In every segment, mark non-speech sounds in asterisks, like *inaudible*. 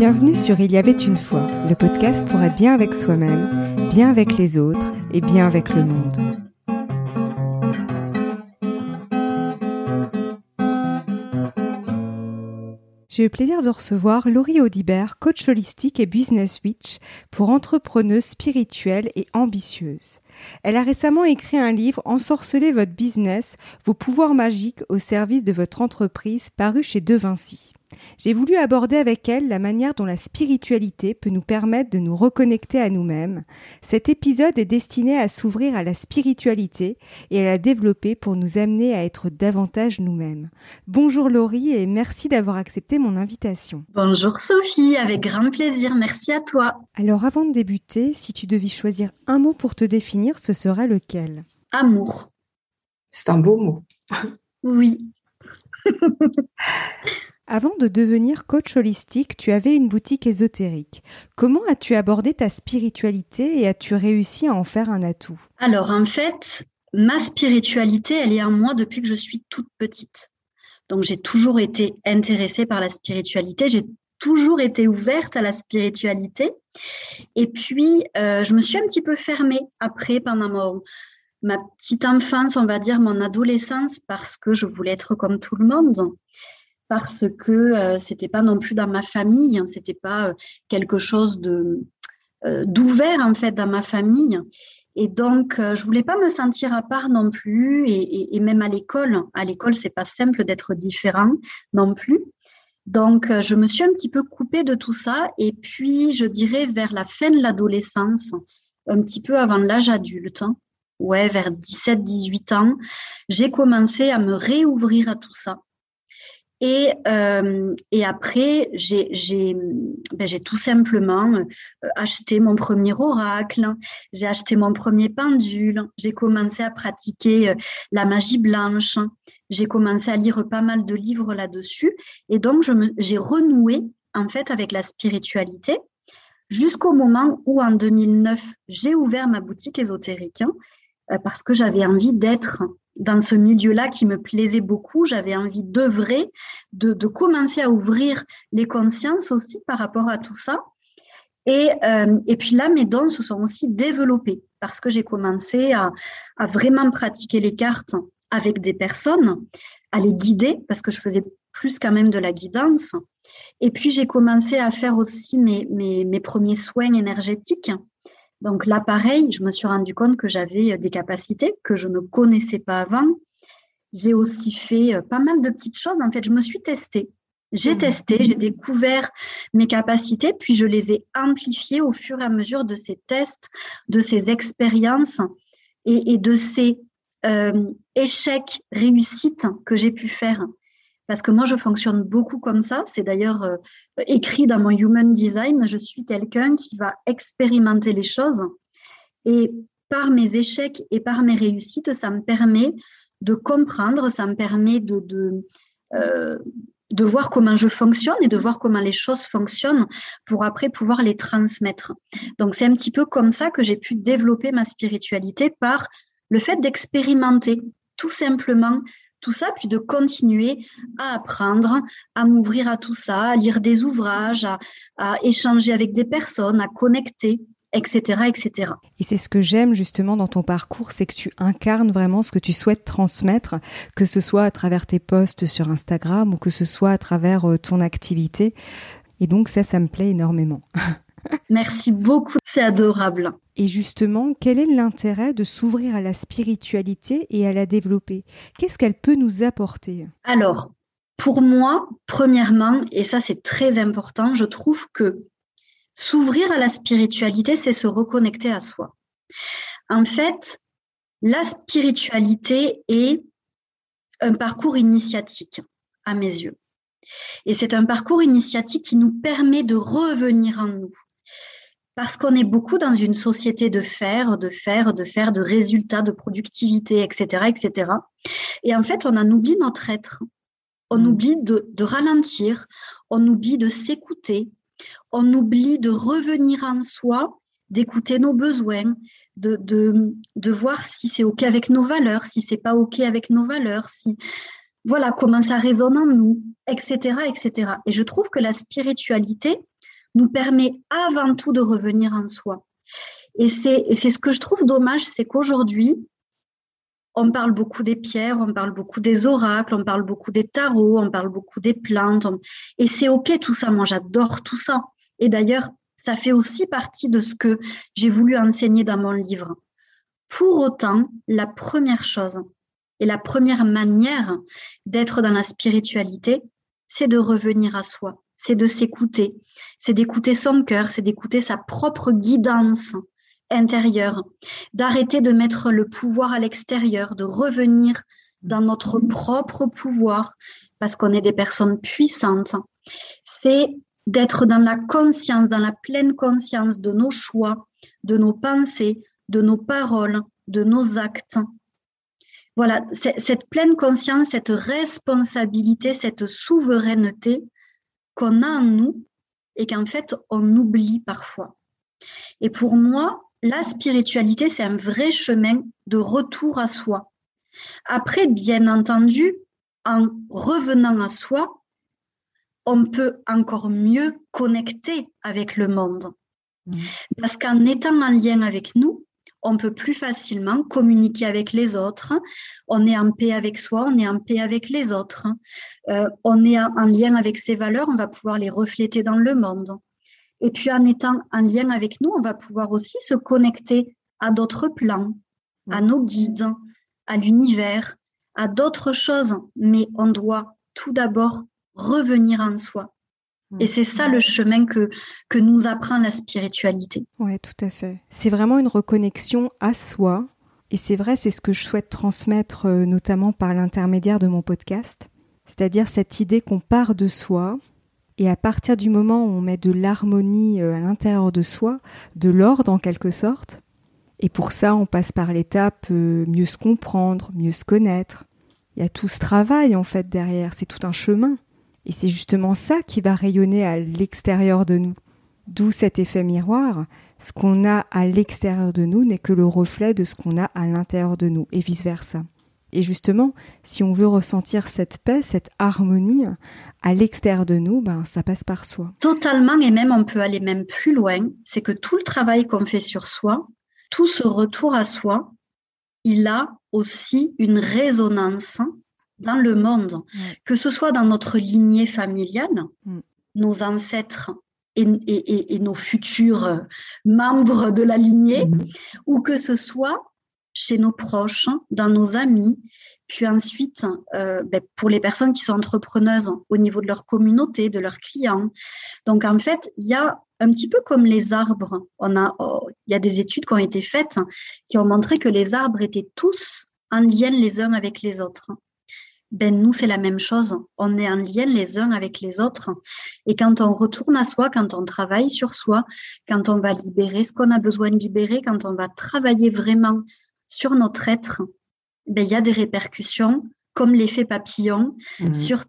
Bienvenue sur Il y avait une fois, le podcast pour être bien avec soi-même, bien avec les autres et bien avec le monde. J'ai eu le plaisir de recevoir Laurie Audibert, coach holistique et business witch pour entrepreneuse spirituelle et ambitieuse. Elle a récemment écrit un livre Ensorceler votre business, vos pouvoirs magiques au service de votre entreprise, paru chez De Vinci. J'ai voulu aborder avec elle la manière dont la spiritualité peut nous permettre de nous reconnecter à nous-mêmes. Cet épisode est destiné à s'ouvrir à la spiritualité et à la développer pour nous amener à être davantage nous-mêmes. Bonjour Laurie et merci d'avoir accepté mon invitation. Bonjour Sophie, avec grand plaisir, merci à toi. Alors avant de débuter, si tu devais choisir un mot pour te définir, ce serait lequel? Amour. C'est un beau mot. Oui. *laughs* Avant de devenir coach holistique, tu avais une boutique ésotérique. Comment as-tu abordé ta spiritualité et as-tu réussi à en faire un atout? Alors en fait, ma spiritualité, elle est en moi depuis que je suis toute petite. Donc j'ai toujours été intéressée par la spiritualité, j'ai toujours été ouverte à la spiritualité. Et puis, euh, je me suis un petit peu fermée après, pendant ma petite enfance, on va dire mon adolescence, parce que je voulais être comme tout le monde parce que euh, c'était pas non plus dans ma famille, hein, c'était pas euh, quelque chose de euh, d'ouvert en fait dans ma famille. Et donc, je voulais pas me sentir à part non plus, et, et même à l'école. À l'école, c'est pas simple d'être différent non plus. Donc, je me suis un petit peu coupée de tout ça. Et puis, je dirais vers la fin de l'adolescence, un petit peu avant l'âge adulte, hein, ouais, vers 17-18 ans, j'ai commencé à me réouvrir à tout ça. Et, euh, et après, j'ai ben, tout simplement euh, acheté mon premier oracle, j'ai acheté mon premier pendule, j'ai commencé à pratiquer euh, la magie blanche, j'ai commencé à lire pas mal de livres là-dessus. Et donc, j'ai renoué en fait avec la spiritualité jusqu'au moment où, en 2009, j'ai ouvert ma boutique ésotérique parce que j'avais envie d'être dans ce milieu-là qui me plaisait beaucoup. J'avais envie d'œuvrer, de, commencer à ouvrir les consciences aussi par rapport à tout ça. Et, euh, et puis là, mes dons se sont aussi développés parce que j'ai commencé à, vraiment pratiquer les cartes avec des personnes, à les guider parce que je faisais plus quand même de la guidance. Et puis j'ai commencé à faire aussi mes, mes premiers soins énergétiques donc là, pareil, je me suis rendu compte que j'avais euh, des capacités que je ne connaissais pas avant. J'ai aussi fait euh, pas mal de petites choses. En fait, je me suis testée. J'ai mmh. testé, j'ai découvert mes capacités, puis je les ai amplifiées au fur et à mesure de ces tests, de ces expériences et, de ces euh, échecs, réussites que j'ai pu faire parce que moi, je fonctionne beaucoup comme ça. C'est d'ailleurs euh, écrit dans mon Human Design. Je suis quelqu'un qui va expérimenter les choses. Et par mes échecs et par mes réussites, ça me permet de comprendre, ça me permet de, de, euh, de voir comment je fonctionne et de voir comment les choses fonctionnent pour après pouvoir les transmettre. Donc, c'est un petit peu comme ça que j'ai pu développer ma spiritualité par le fait d'expérimenter tout simplement tout ça, puis de continuer à apprendre, à m'ouvrir à tout ça, à lire des ouvrages, à, échanger avec des personnes, à connecter etc., etc. Et c'est ce que j'aime justement dans ton parcours, c'est que tu incarnes vraiment ce que tu souhaites transmettre, que ce soit à travers tes posts sur Instagram ou que ce soit à travers euh, ton activité. Et donc ça, ça me plaît énormément. *laughs* Merci beaucoup, c'est adorable. Et justement, quel est l'intérêt de s'ouvrir à la spiritualité et à la développer? Qu'est-ce qu'elle peut nous apporter? Alors, pour moi, premièrement, et ça c'est très important, je trouve que s'ouvrir à la spiritualité, c'est se reconnecter à soi. En fait, la spiritualité est un parcours initiatique à mes yeux. Et c'est un parcours initiatique qui nous permet de revenir en nous, parce qu'on est beaucoup dans une société de faire, de faire, de faire, de résultats, de productivité, etc., etc. Et en fait, on en oublie notre être. On mm. oublie de, ralentir, on oublie de s'écouter, on oublie de revenir en soi, d'écouter nos besoins, de, de, de voir si c'est OK avec nos valeurs, si c'est pas OK avec nos valeurs, si voilà comment ça résonne en nous, etc., etc. Et je trouve que la spiritualité nous permet avant tout de revenir en soi. Et c'est ce que je trouve dommage, c'est qu'aujourd'hui, on parle beaucoup des pierres, on parle beaucoup des oracles, on parle beaucoup des tarots, on parle beaucoup des plantes. Et c'est OK tout ça, moi j'adore tout ça. Et d'ailleurs, ça fait aussi partie de ce que j'ai voulu enseigner dans mon livre. Pour autant, la première chose et la première manière d'être dans la spiritualité, c'est de revenir à soi, c'est de s'écouter, c'est d'écouter son cœur, c'est d'écouter sa propre guidance intérieure, d'arrêter de mettre le pouvoir à l'extérieur, de revenir dans notre propre pouvoir, parce qu'on est des personnes puissantes. C'est d'être dans la conscience, dans la pleine conscience de nos choix, de nos pensées, de nos paroles, de nos actes. Voilà, cette pleine conscience, cette responsabilité, cette souveraineté qu'on a en nous et qu'en fait on oublie parfois. Et pour moi, la spiritualité, c'est un vrai chemin de retour à soi. Après, bien entendu, en revenant à soi, on peut encore mieux connecter avec le monde. Mmh. Parce qu'en étant en lien avec nous, on peut plus facilement communiquer avec les autres. On est en paix avec soi, on est en paix avec les autres. Euh, on est en lien avec ses valeurs, on va pouvoir les refléter dans le monde. Et puis en étant en lien avec nous, on va pouvoir aussi se connecter à d'autres plans, à nos guides, à l'univers, à d'autres choses. Mais on doit tout d'abord revenir en soi. Et c'est ça le chemin que, que nous apprend la spiritualité. Oui, tout à fait. C'est vraiment une reconnexion à soi. Et c'est vrai, c'est ce que je souhaite transmettre euh, notamment par l'intermédiaire de mon podcast. C'est-à-dire cette idée qu'on part de soi, et à partir du moment où on met de l'harmonie euh, à l'intérieur de soi, de l'ordre en quelque sorte, et pour ça on passe par l'étape euh, mieux se comprendre, mieux se connaître. Il y a tout ce travail en fait derrière, c'est tout un chemin. Et c'est justement ça qui va rayonner à l'extérieur de nous. D'où cet effet miroir. Ce qu'on a à l'extérieur de nous n'est que le reflet de ce qu'on a à l'intérieur de nous, et vice-versa. Et justement, si on veut ressentir cette paix, cette harmonie à l'extérieur de nous, ben, ça passe par soi. Totalement, et même on peut aller même plus loin, c'est que tout le travail qu'on fait sur soi, tout ce retour à soi, il a aussi une résonance dans le monde, que ce soit dans notre lignée familiale, mm. nos ancêtres et, nos futurs membres de la lignée, mm. ou que ce soit chez nos proches, dans nos amis, puis ensuite euh, ben, pour les personnes qui sont entrepreneuses au niveau de leur communauté, de leurs clients. Donc en fait, il y a un petit peu comme les arbres. On a, oh, il y a des études qui ont été faites qui ont montré que les arbres étaient tous en lien les uns avec les autres. Ben nous, c'est la même chose. On est en lien les uns avec les autres. Et quand on retourne à soi, quand on travaille sur soi, quand on va libérer ce qu'on a besoin de libérer, quand on va travailler vraiment sur notre être, ben, il y a des répercussions, comme l'effet papillon, mmh. sur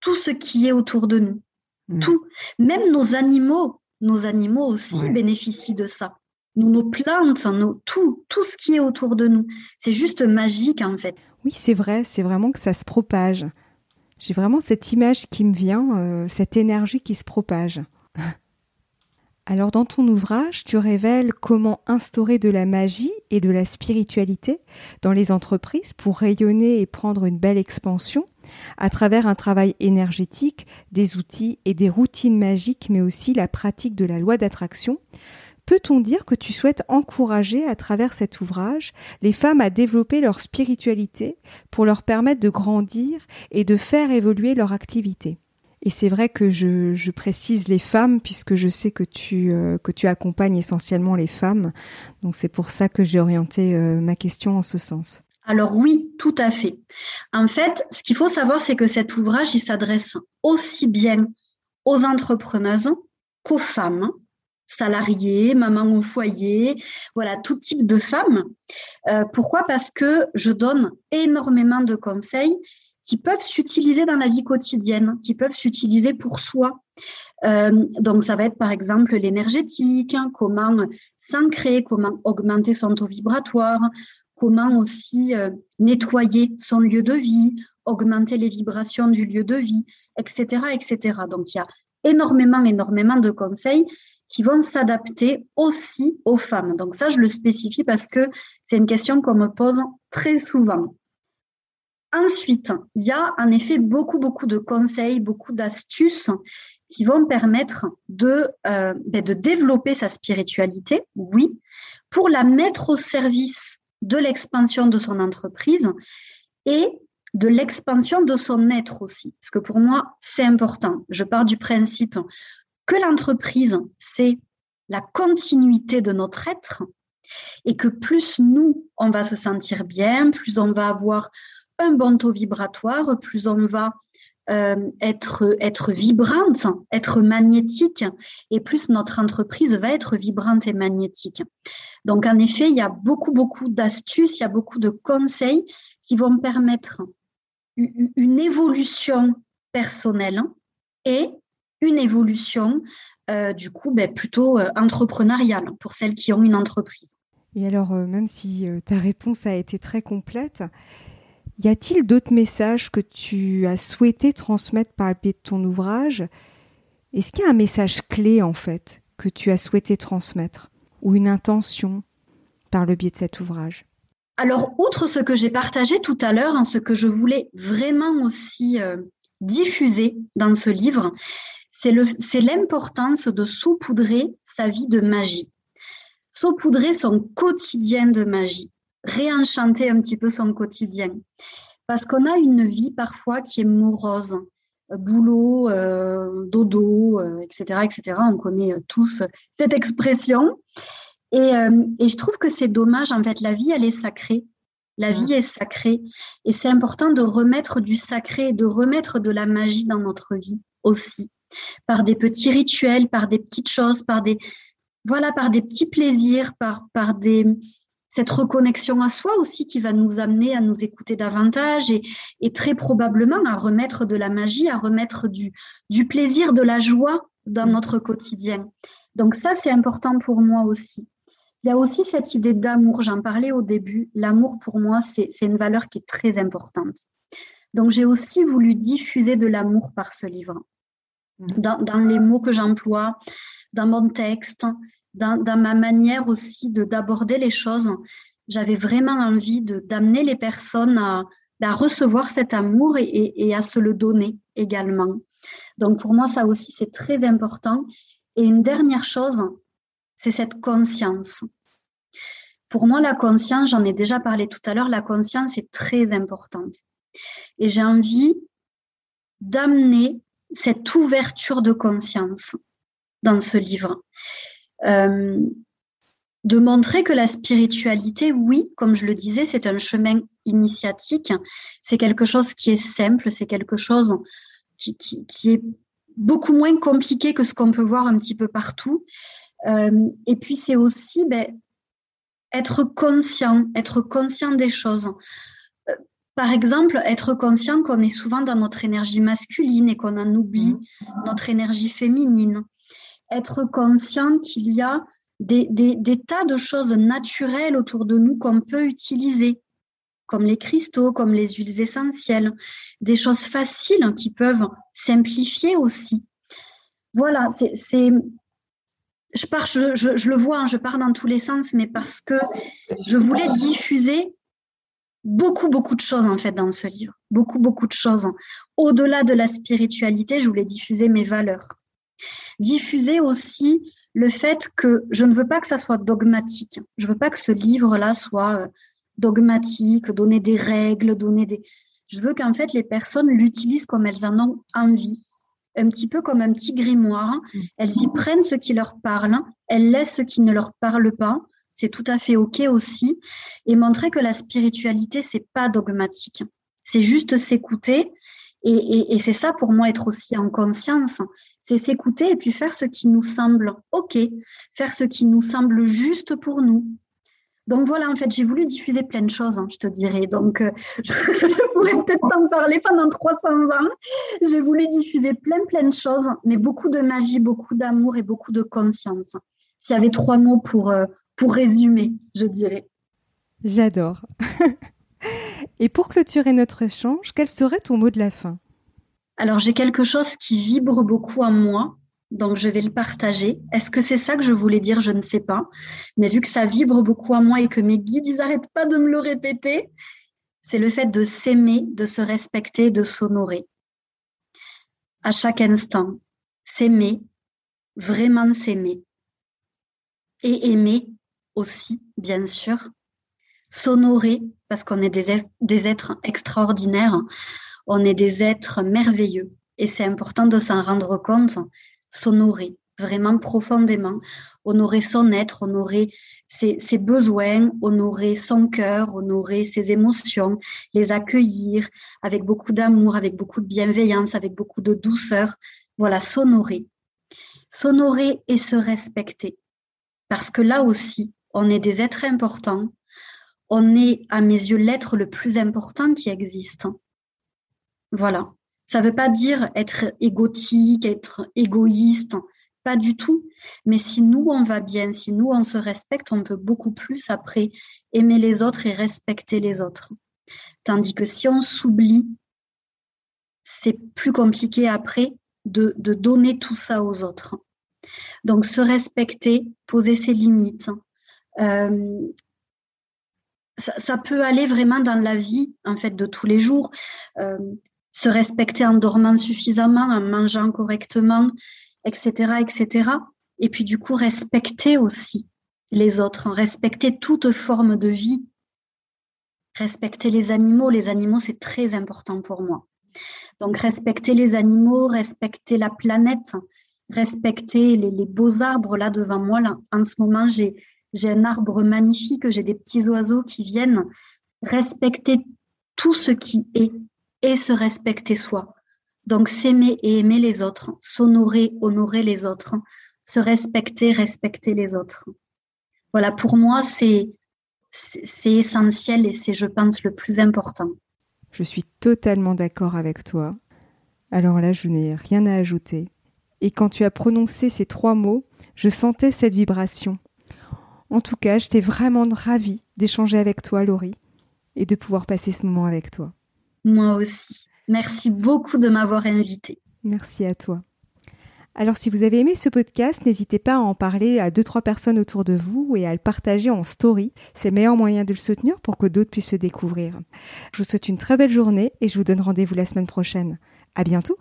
tout ce qui est autour de nous. Mmh. Tout. Même nos animaux, nos animaux aussi bénéficient de ça. Nous, nos plantes, nos, tout, tout ce qui est autour de nous. C'est juste magique en fait. Oui, c'est vrai, c'est vraiment que ça se propage. J'ai vraiment cette image qui me vient, euh, cette énergie qui se propage. *laughs* Alors dans ton ouvrage, tu révèles comment instaurer de la magie et de la spiritualité dans les entreprises pour rayonner et prendre une belle expansion à travers un travail énergétique, des outils et des routines magiques, mais aussi la pratique de la loi d'attraction. Peut-on dire que tu souhaites encourager à travers cet ouvrage les femmes à développer leur spiritualité pour leur permettre de grandir et de faire évoluer leur activité? Et c'est vrai que je, précise les femmes puisque je sais que tu, euh, que tu accompagnes essentiellement les femmes. Donc c'est pour ça que j'ai orienté euh, ma question en ce sens. Alors oui, tout à fait. En fait, ce qu'il faut savoir, c'est que cet ouvrage, il s'adresse aussi bien aux entrepreneuses qu'aux femmes, salariées, mamans au foyer, voilà, tout type de femmes. Euh, pourquoi? Parce que je donne énormément de conseils qui peuvent s'utiliser dans la vie quotidienne, qui peuvent s'utiliser pour soi. Euh, donc, ça va être par exemple l'énergétique, hein, comment s'ancrer, comment augmenter son taux vibratoire, comment aussi euh, nettoyer son lieu de vie, augmenter les vibrations du lieu de vie, etc., etc. Donc, il y a énormément, énormément de conseils qui vont s'adapter aussi aux femmes. Donc ça, je le spécifie parce que c'est une question qu'on me pose très souvent. Ensuite, il y a en effet beaucoup, beaucoup de conseils, beaucoup d'astuces qui vont permettre de, euh, ben, de développer sa spiritualité, oui, pour la mettre au service de l'expansion de son entreprise et de l'expansion de son être aussi. Parce que pour moi, c'est important. Je pars du principe que l'entreprise, c'est la continuité de notre être et que plus nous, on va se sentir bien, plus on va avoir un bon taux vibratoire, plus on va euh, être, être vibrante, être magnétique, et plus notre entreprise va être vibrante et magnétique. Donc, en effet, il y a beaucoup, beaucoup d'astuces, il y a beaucoup de conseils qui vont permettre une évolution personnelle et une évolution, euh, du coup, ben, plutôt euh, entrepreneuriale pour celles qui ont une entreprise. Et alors, même si ta réponse a été très complète, y a-t-il d'autres messages que tu as souhaité transmettre par le biais de ton ouvrage? Est-ce qu'il y a un message clé en fait que tu as souhaité transmettre ou une intention par le biais de cet ouvrage? Alors, outre ce que j'ai partagé tout à l'heure, hein, ce que je voulais vraiment aussi euh, diffuser dans ce livre, c'est l'importance de saupoudrer sa vie de magie, saupoudrer son quotidien de magie réenchanter un petit peu son quotidien. Parce qu'on a une vie parfois qui est morose, boulot, euh, dodo, etc., euh, etc. On connaît tous cette expression. Et, euh, et, je trouve que c'est dommage. En fait, la vie, elle est sacrée. La vie est sacrée. Et c'est important de remettre du sacré, de remettre de la magie dans notre vie aussi. Par des petits rituels, par des petites choses, par des, voilà, par des petits plaisirs, par, par des, cette reconnexion à soi aussi qui va nous amener à nous écouter davantage et, très probablement à remettre de la magie, à remettre du, du plaisir, de la joie dans notre quotidien. Donc ça, c'est important pour moi aussi. Il y a aussi cette idée d'amour, j'en parlais au début. L'amour, pour moi, c'est une valeur qui est très importante. Donc j'ai aussi voulu diffuser de l'amour par ce livre. Mmh. Dans, les mots que j'emploie, dans mon texte, dans, ma manière aussi de d'aborder les choses, j'avais vraiment envie d'amener les personnes à, à, recevoir cet amour et, et, à se le donner également. Donc pour moi, ça aussi, c'est très important. Et une dernière chose, c'est cette conscience. Pour moi, la conscience, j'en ai déjà parlé tout à l'heure, la conscience est très importante. Et j'ai envie d'amener cette ouverture de conscience dans ce livre. Euh, de montrer que la spiritualité, oui, comme je le disais, c'est un chemin initiatique, c'est quelque chose qui est simple, c'est quelque chose qui, est beaucoup moins compliqué que ce qu'on peut voir un petit peu partout. Euh, et puis c'est aussi ben, être conscient, être conscient des choses. Par exemple, être conscient qu'on est souvent dans notre énergie masculine et qu'on en oublie mmh. notre énergie féminine être conscient qu'il y a des, tas de choses naturelles autour de nous qu'on peut utiliser, comme les cristaux, comme les huiles essentielles, des choses faciles qui peuvent simplifier aussi. Voilà, c'est. Je, pars, je, le vois, hein, je pars dans tous les sens, mais parce que je voulais diffuser beaucoup, beaucoup de choses en fait dans ce livre. Beaucoup, beaucoup de choses. Au-delà de la spiritualité, je voulais diffuser mes valeurs diffuser aussi le fait que je ne veux pas que ça soit dogmatique. Je ne veux pas que ce livre-là soit euh, dogmatique, donner des règles, donner des... Je veux qu'en fait les personnes l'utilisent comme elles en ont envie. Un petit peu comme un petit grimoire. Elles y prennent ce qui leur parle, elles laissent ce qui ne leur parle pas. C'est tout à fait OK aussi. Et montrer que la spiritualité, c'est pas dogmatique. C'est juste s'écouter et, c'est ça pour moi être aussi en conscience, c'est s'écouter et puis faire ce qui nous semble OK, faire ce qui nous semble juste pour nous. Donc voilà, en fait, j'ai voulu diffuser plein de choses, hein, je te dirais. Donc, euh, *laughs* je, pourrais peut-être t'en parler pendant 300 ans. J'ai voulu diffuser plein, plein de choses, mais beaucoup de magie, beaucoup d'amour et beaucoup de conscience. S'il y avait trois mots pour, euh, pour résumer, je dirais. J'adore. *laughs* Et pour clôturer notre échange, quel serait ton mot de la fin? Alors j'ai quelque chose qui vibre beaucoup en moi, donc je vais le partager. Est-ce que c'est ça que je voulais dire? Je ne sais pas. Mais vu que ça vibre beaucoup en moi et que mes guides, ils n'arrêtent pas de me le répéter, c'est le fait de s'aimer, de se respecter, de s'honorer. À chaque instant, s'aimer, vraiment s'aimer. Et aimer aussi, bien sûr. S'honorer, parce qu'on est des, des êtres extraordinaires on est des êtres merveilleux et c'est important de s'en rendre compte, s'honorer vraiment profondément, honorer son être, honorer ses, besoins, honorer son cœur, honorer ses émotions, les accueillir avec beaucoup d'amour, avec beaucoup de bienveillance, avec beaucoup de douceur. Voilà, s'honorer. S'honorer et se respecter. Parce que là aussi, on est des êtres importants. On est, à mes yeux, l'être le plus important qui existe. Voilà. Ça ne veut pas dire être égotique, être égoïste, pas du tout. Mais si nous, on va bien, si nous, on se respecte, on peut beaucoup plus après aimer les autres et respecter les autres. Tandis que si on s'oublie, c'est plus compliqué après de, donner tout ça aux autres. Donc se respecter, poser ses limites. Euh, ça, peut aller vraiment dans la vie en fait de tous les jours. Euh, se respecter en dormant suffisamment, en mangeant correctement, etc., etc. Et puis du coup, respecter aussi les autres, respecter toute forme de vie, respecter les animaux. Les animaux, c'est très important pour moi. Donc, respecter les animaux, respecter la planète, respecter les, beaux arbres là devant moi. Là. En ce moment, j'ai un arbre magnifique, j'ai des petits oiseaux qui viennent. Respecter tout ce qui est, et se respecter soi. Donc s'aimer et aimer les autres, s'honorer, honorer les autres, se respecter, respecter les autres. Voilà, pour moi, c'est essentiel et c'est, je pense, le plus important. Je suis totalement d'accord avec toi. Alors là, je n'ai rien à ajouter. Et quand tu as prononcé ces trois mots, je sentais cette vibration. En tout cas, j'étais vraiment ravie d'échanger avec toi, Laurie, et de pouvoir passer ce moment avec toi. Moi aussi. Merci beaucoup de m'avoir invité. Merci à toi. Alors si vous avez aimé ce podcast, n'hésitez pas à en parler à deux trois personnes autour de vous et à le partager en story. C'est le meilleur moyen de le soutenir pour que d'autres puissent se découvrir. Je vous souhaite une très belle journée et je vous donne rendez-vous la semaine prochaine. À bientôt.